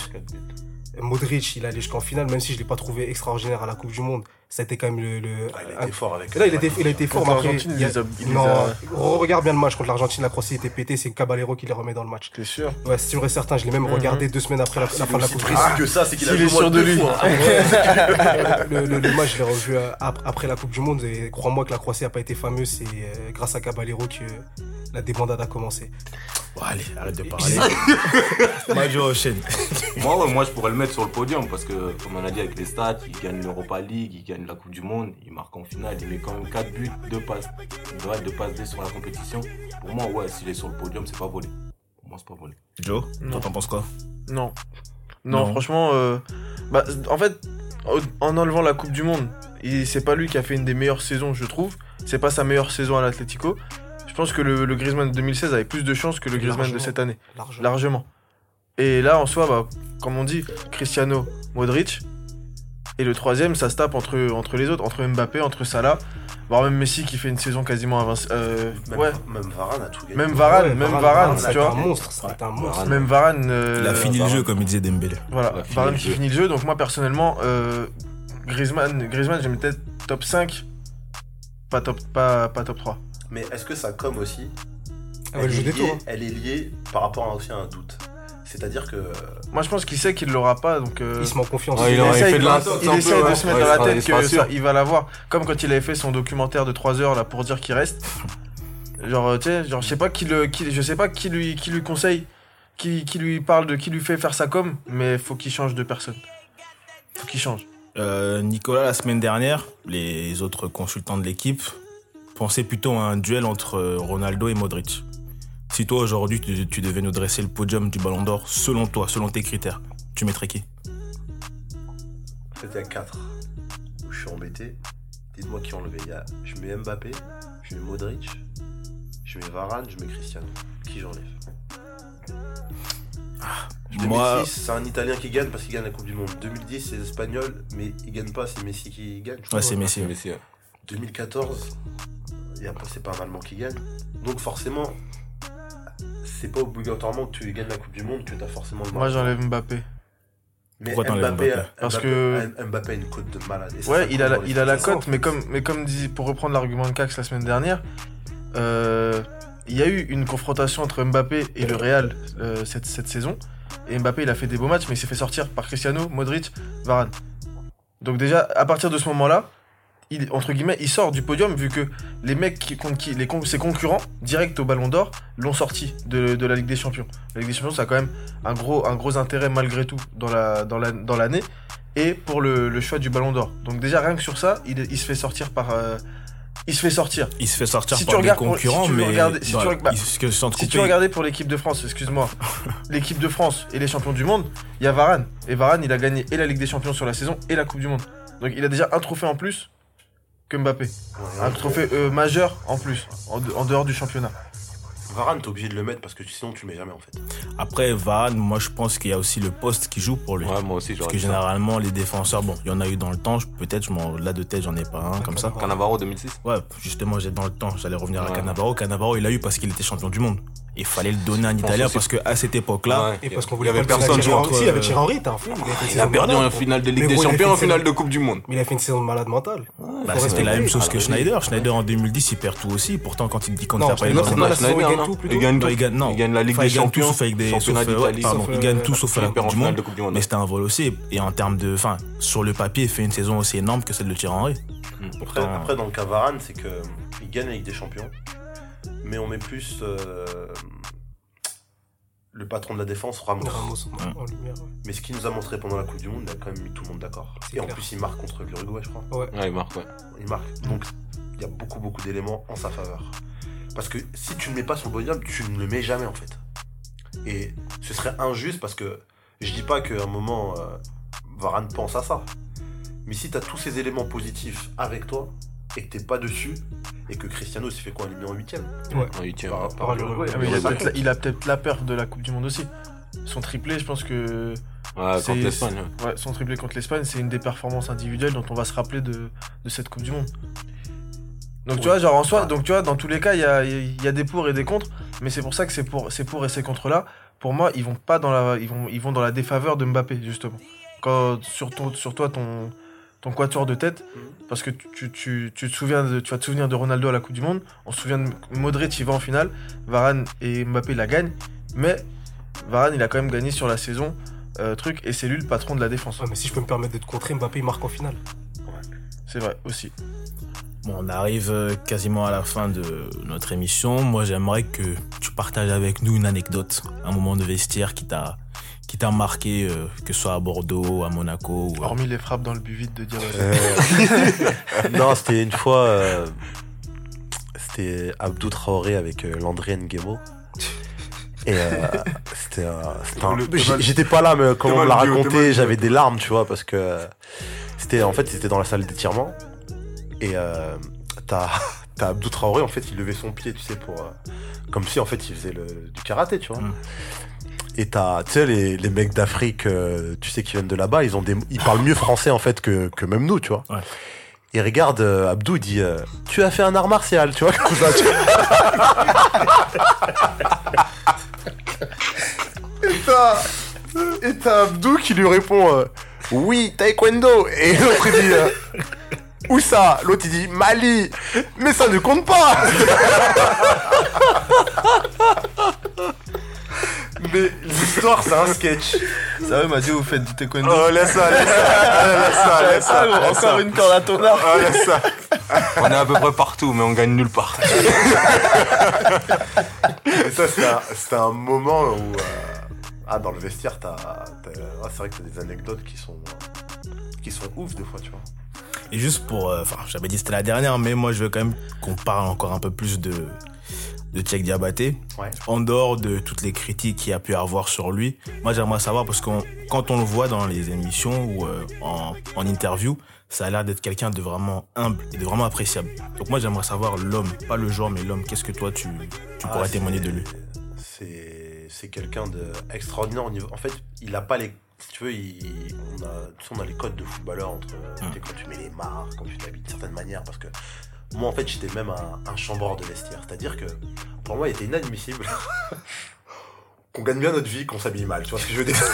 Modric, il allait jusqu'en finale, même si je l'ai pas trouvé extraordinaire à la Coupe du Monde. Ça a été quand même le. le- Ah, il a été fort avec. Là, il a été, il a été fort, après, l'Argentine, il les a- il non, a- regarde bien le match contre l'Argentine, la Croatie était pétée, c'est Caballero qui les remet dans le match. T'es sûr Ouais, c'est sûr et certain, je l'ai même Mhm. regardé deux semaines après la, la fin de la Coupe du précis Monde. que ça, c'est qu'il a est sûr de lui. fois, hein. le, le- le match, je l'ai revu euh, ap- après la Coupe du Monde et crois-moi que la Croatie n'a pas été fameuse, c'est euh, grâce à Caballero que la débandade a commencé. Bon, allez, arrête de parler. Majo enchaîne. Moi, ouais, moi, je pourrais le mettre sur le podium parce que, comme on a dit avec les stats, il gagne l'Europa League, il gagne la Coupe du Monde, il marque en finale, il met quand même 4 buts, 2 passes, ouais, 2 passes D sur la compétition. Pour moi, ouais, s'il est sur le podium, c'est pas volé. Pour moi, c'est pas volé. Joe, Non. toi t'en penses quoi? Non. Non, Non. franchement, euh, bah, en fait, en enlevant la Coupe du Monde, c'est pas lui qui a fait une des meilleures saisons, je trouve. C'est pas sa meilleure saison à l'Atlético. Je pense que le, le Griezmann de 2016 avait plus de chances que le Griezmann de cette année, Largement. largement. Et là, en soi, bah, comme on dit, Cristiano, Modric. Et le troisième, ça se tape entre, entre les autres, entre Mbappé, entre Salah, voire même Messi qui fait une saison quasiment invincible. Même, ouais, même Varane a tout gagné. même Varane, Ouais, même Varane, tu vois. un monstre, ça a été un monstre. Même Varane. euh, Il a fini le jeu, comme il disait Dembélé. Voilà, Il a fini Varane le qui jeu. finit le jeu. Donc moi personnellement, euh, Griezmann, Griezmann, j'aime peut-être top 5, pas top, pas, pas top 3. Mais est-ce que ça comme aussi? Ah ouais, elle, est liée, hein. elle est liée par rapport à aussi à un doute. C'est-à-dire que Moi, je pense qu'il sait qu'il l'aura pas, donc. euh, Il se met en confiance. Ouais, il il aurait essaye, fait de il- l'intox il un peu, essaye de ouais. se mettre Ouais, dans la tête il sera que sûr. ça- il va l'avoir. Comme quand il avait fait son documentaire de 3 heures là pour dire qu'il reste. Genre, euh, tu sais, genre, je sais pas qui le, qui, je sais pas qui lui, qui lui conseille, qui, qui lui parle de, qui lui fait faire sa com, mais faut qu'il change de personne. Faut qu'il change. Euh, Nicolas, la semaine dernière, les autres consultants de l'équipe pensaient plutôt à un duel entre Ronaldo et Modric. Si toi aujourd'hui tu, tu devais nous dresser le podium du Ballon d'Or, selon toi, selon tes critères, tu mettrais qui? C'était à 4 où je suis embêté. Dites-moi qui enlevé. Il y a, je mets Mbappé, je mets Modric, je mets Varane, je mets Cristiano. Qui j'enlève? Je mets Moi, Messi, c'est un Italien qui gagne parce qu'il gagne la Coupe du Monde. 2010, c'est l'Espagnol, mais il gagne pas, c'est Messi qui gagne. ouais, c'est Messi. Mais c'est- 2014, y a pas- c'est pas un Allemand qui gagne. Donc forcément, c'est pas obligatoirement que tu gagnes la Coupe du Monde que tu as forcément le Moi, j'enlève Mbappé. Mais Pourquoi Mbappé, Mbappé Parce Mbappé- que- Mbappé a une cote de malade. Et Ouais, il a la, il a la cote, mais comme, mais comme dit, pour reprendre l'argument de Cax la semaine dernière, euh, il y a eu une confrontation entre Mbappé et le Real euh, cette, cette saison. Et Mbappé, il a fait des beaux matchs, mais il s'est fait sortir par Cristiano, Modric, Varane. Donc déjà, à partir de ce moment-là, il, entre guillemets, il sort du podium vu que les mecs qui, les, ses concurrents, direct au Ballon d'Or, l'ont sorti de, de la Ligue des Champions. La Ligue des Champions, ça a quand même un gros, un gros intérêt malgré tout dans la, dans la, dans l'année et pour le, le choix du Ballon d'Or. Donc déjà rien que sur ça, il, il se fait sortir par, euh, il se fait sortir. Il se fait sortir Si tu par des regardes pour- concurrents, si tu mais regarder- si tu la- bah, il Si regardais pour l'équipe de France, excuse-moi, l'équipe de France et les champions du monde, il y a Varane. Et Varane, il a gagné et la Ligue des Champions sur la saison et la Coupe du Monde. Donc il a déjà un trophée en plus que Mbappé. Un trophée euh, majeur en plus, en, en dehors du championnat. Varane, t'es obligé de le mettre parce que sinon tu le mets jamais en fait. Après, Varane, moi je pense qu'il y a aussi le poste qui joue pour lui. Ouais, moi aussi, Parce que généralement, les défenseurs, bon, il y en a eu dans le temps, peut-être, je m'en, là de tête, j'en ai pas un comme ça. Cannavaro 2006 Ouais, justement, j'ai dans le temps, j'allais revenir à. Cannavaro. Cannavaro, il l'a eu parce qu'il était champion du monde. Il fallait le donner à un Italien parce qu'à cette époque-là, Ouais. Et parce qu'on Il y voulait avait personne. Henry. Si, il avait Thierry Henry, t'es un fou. Il, a perdu en finale de Ligue des Champions, en finale de Coupe du Monde. Mais il a fait une saison de malade mentale. bah, c'était la même chose que Ah, Schneider. Schneider en 2010, il perd tout aussi. Pourtant, quand il dit qu'on ne fait pas les il gagne tout. Il gagne la Ligue des Champions, des, championnat sauf, euh, d'Italie, gagne euh, tout sauf la Coupe du Monde. Mais c'était un vol aussi. Et en termes de, enfin, sur le papier, il fait une saison aussi énorme que celle de Thierry Henry. Après, Pourtant, après, dans le cas Varane, c'est que euh, il gagne la Ligue des Champions, mais on met plus euh, le patron de la défense, Ramos. Ramos en lumière. ouais. Mais ce qu'il nous a montré pendant la Coupe du Monde, il a quand même mis tout le monde d'accord. Et en plus, il marque contre l'Uruguay, je crois. Ouais, il marque, ouais. Il marque. Donc, il y a beaucoup, beaucoup d'éléments en sa faveur. Parce que si tu ne mets pas le podium, tu ne le mets jamais, en fait. Et ce serait injuste parce que je dis pas qu'à un moment, euh, Varane pense à ça. Mais si tu as tous ces éléments positifs avec toi et que t'es pas dessus, et que Cristiano s'est fait quoi, éliminé en huitième En huitième. par, ouais. par Par l'Uruguay. l'Uruguay. Ah, mais il, a peut-être la- il a peut-être la peur de la Coupe du Monde aussi. Son triplé, je pense que. Ouais, contre l'Espagne. ouais. Ouais, son triplé contre l'Espagne, c'est une des performances individuelles dont on va se rappeler de, de cette Coupe du Monde. Donc tu Ouais. vois, genre en soi, donc tu vois, dans tous les cas, il y a, il y a des pour et des contre, mais c'est pour ça que c'est pour, c'est pour et ces contre là. Pour moi, ils vont pas dans la, ils vont, ils vont dans la défaveur de Mbappé justement. Quand sur, ton- sur toi ton, ton quatuor de tête, parce que tu, tu, tu, tu te souviens, de, tu vas te souvenir de Ronaldo à la Coupe du Monde. On se souvient de Modric, il va en finale, Varane et Mbappé la gagnent, mais Varane il a quand même gagné sur la saison. euh, truc et c'est lui le patron de la défense. Ouais, mais si je peux me permettre de te contrer, Mbappé il marque en finale. C'est vrai aussi. Bon, on arrive euh, quasiment à la fin de notre émission. Moi, j'aimerais que tu partages avec nous une anecdote, un moment de vestiaire qui t'a qui t'a marqué, euh, que ce soit à Bordeaux, à Monaco ou à- Hormis les frappes dans le but vide de dire. Euh, non, c'était une fois. euh, c'était Abdou Traoré avec euh, Landry Nguemo. Et euh, c'était euh, un- J'étais pas là, mais quand on me l'a raconté, j'avais des larmes, tu vois, parce que c'était en fait, c'était dans la salle d'étirement. Et euh, t'as Abdou Traoré, en fait, il levait son pied, tu sais, pour. euh, comme si, en fait, il faisait le, du karaté, tu vois. Mm. Et t'as, tu sais, les, les mecs d'Afrique, euh, tu sais, qui viennent de là-bas, ils ont des, ils parlent mieux français, en fait, que, que même nous, tu vois. Ouais. Et regarde, euh, Abdou, il dit, euh, tu as fait un art martial, tu vois, comme ça, tu vois. Et t'as, et t'as Abdou qui lui répond, euh, Oui, taekwondo. Et l'autre il dit euh, Où ça? L'autre il dit Mali. Mais ça ne compte pas. Mais l'histoire c'est un sketch. Ça, il m'a dit, vous faites du taekwondo. Oh laisse ça, laisse ça, laisse ça, laisse ça. Ah, laisse ça. encore une corde à ton arc. Oh, laisse ça. On est à peu près partout, mais on gagne nulle part. Et ça, c'était un, c'était un moment où. euh, ah, dans le vestiaire, t'as. ah, c'est vrai que t'as des anecdotes qui sont. qui sont ouf des fois, tu vois. Et juste pour. euh, Enfin, j'avais dit c'était la dernière, mais moi je veux quand même qu'on parle encore un peu plus de. De Tchèque Diabaté. Ouais. En dehors de toutes les critiques qu'il a pu avoir sur lui, moi j'aimerais savoir parce que quand on le voit dans les émissions ou euh, en, en interview, ça a l'air d'être quelqu'un de vraiment humble et de vraiment appréciable. Donc moi j'aimerais savoir l'homme, pas le genre, mais l'homme. Qu'est-ce que toi tu, tu pourrais Ah, témoigner de lui? C'est quelqu'un de extraordinaire au niveau. En fait, il a pas les. Si tu veux, il, on, a, tu sais, on a les codes de footballeur entre Hum. quand tu mets les marques, quand tu t'habilles de certaines manières. Parce que moi, en fait, j'étais même un, un chambreur de vestiaire. C'est-à-dire que pour moi, il était inadmissible qu'on gagne bien notre vie, qu'on s'habille mal. Tu vois ce que je veux dire?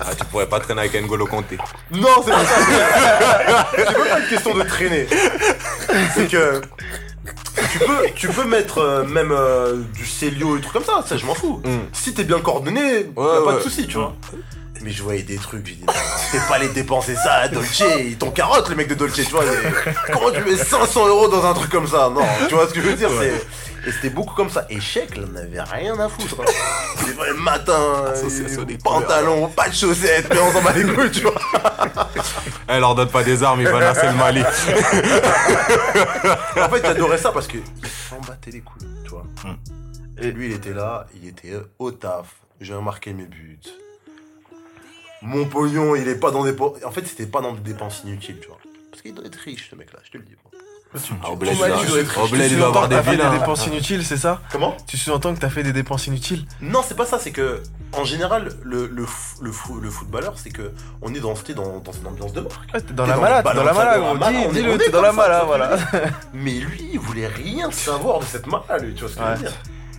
Ah, tu pourrais pas traîner avec N'Golo Kanté. Non, c'est pas ça. C'est même pas une question de traîner. C'est que tu peux, tu peux mettre euh, même euh, du Célio et trucs comme ça, ça je m'en fous. Mm. Si t'es bien coordonné, y a Ouais, pas de souci, tu vois. Mais je voyais des trucs, j'ai dit, non, t'es pas les dépenser ça à Dolce, ils t'ont carotte le mec de Dolce, tu vois. mais comment tu mets 500 euros dans un truc comme ça? Non, tu vois ce que je veux dire c'est... Et c'était beaucoup comme ça. Et Chèque, là, n'avait rien à foutre. Des fois, le matin, euh, des pantalons, pas de chaussettes, mais on s'en bat les couilles, tu vois. Eh, leur donne pas des armes, ils menacent le Mali. En fait, j'adorais ça parce que il s'en battait les couilles, tu vois. Mm. Et lui, il était là, il était au taf. J'ai remarqué mes buts. Mon pognon, il est pas dans des. En fait, c'était pas dans des dépenses inutiles, tu vois. Parce qu'il doit être riche, ce mec-là, je te le dis. moi. Ah, au bled, il dit, doit- bled, il doit avoir des t'as fait des vilains. dépenses inutiles, c'est ça? Comment? Tu sous-entends que t'as fait des dépenses inutiles? Non, c'est pas ça, c'est que, en général, le, le, f- le, fou- le footballeur, c'est que on est dans, t'es dans, dans une ambiance de marque. Ouais, t'es dans T'es la dans malade, le t'es dans la malade, balance, on est- Dis-le, on t'es est dans la ça, malade, tu vois. voilà. Mais lui, il voulait rien savoir de cette marque, lui, tu vois ce que je Ouais. veux dire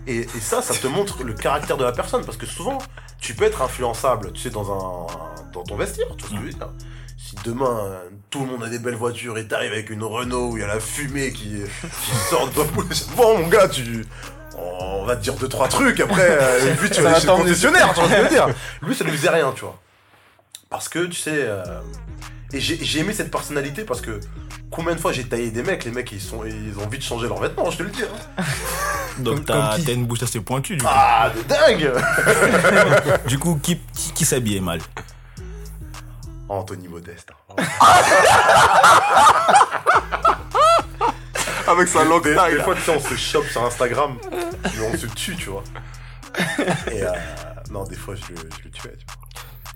et, et ça, ça te montre le caractère de la personne, parce que souvent, tu peux être influençable, tu sais, dans, un, dans ton vestiaire, tu vois ce que je veux dire Si demain, tout le monde a des belles voitures et t'arrives avec une Renault où il y a la fumée qui, qui sort de toi, bon, mon gars, tu... On va te dire deux, trois trucs, après, euh, et puis tu vas va aller chez le concessionnaire, tu vois ce que je veux dire Lui, ça ne lui faisait rien, tu vois. Parce que, tu sais... euh, Et j'ai aimé cette personnalité parce que combien de fois j'ai taillé des mecs, les mecs ils, sont, ils ont envie de changer leurs vêtements, je te le dis. hein. Donc t'as une bouche assez pointue. Du coup, Ah, de dingue du coup qui, qui, qui s'habillait mal? Anthony Modeste. Hein. Avec sa longue Des, fois, tu sais, on se chope sur Instagram, mais on se tue, tu vois. Et euh, non, des fois, je, le- je le tuais, tu vois.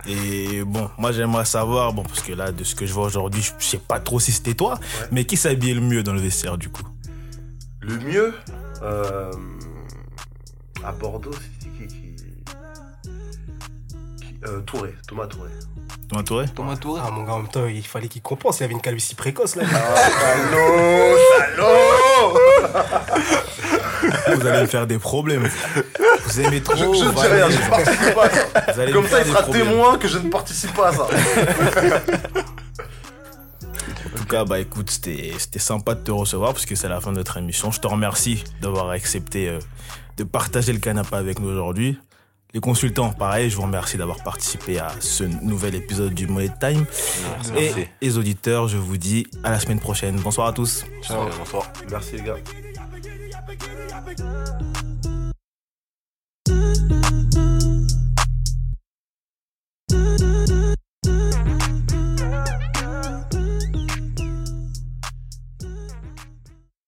Et bon, moi j'aimerais savoir, bon, parce que là, de ce que je vois aujourd'hui, je sais pas trop si c'était toi, mais qui s'habillait le mieux dans le vestiaire du coup? Le mieux, euh, à Bordeaux, c'était qui qui... qui- euh, Touré, Thomas Touré. Thomas Touré Thomas Touré. Ah, mon gars, en même temps, il fallait qu'il compense. Il avait une calvitie précoce, là. Salaud, salaud Vous allez me faire des problèmes. Vous aimez trop. Je, je ne dis rien, je ne participe pas à ça. vous allez Comme me ça, faire il des sera problèmes. témoin que je ne participe pas à ça. En tout cas, bah écoute, c'était c'était sympa de te recevoir parce que c'est la fin de notre émission. Je te remercie d'avoir accepté euh, de partager le canapé avec nous aujourd'hui. Les consultants, pareil, je vous remercie d'avoir participé à ce nouvel épisode du Money Time. Et les auditeurs, je vous dis à la semaine prochaine. Bonsoir à tous. Bonsoir. Merci les gars.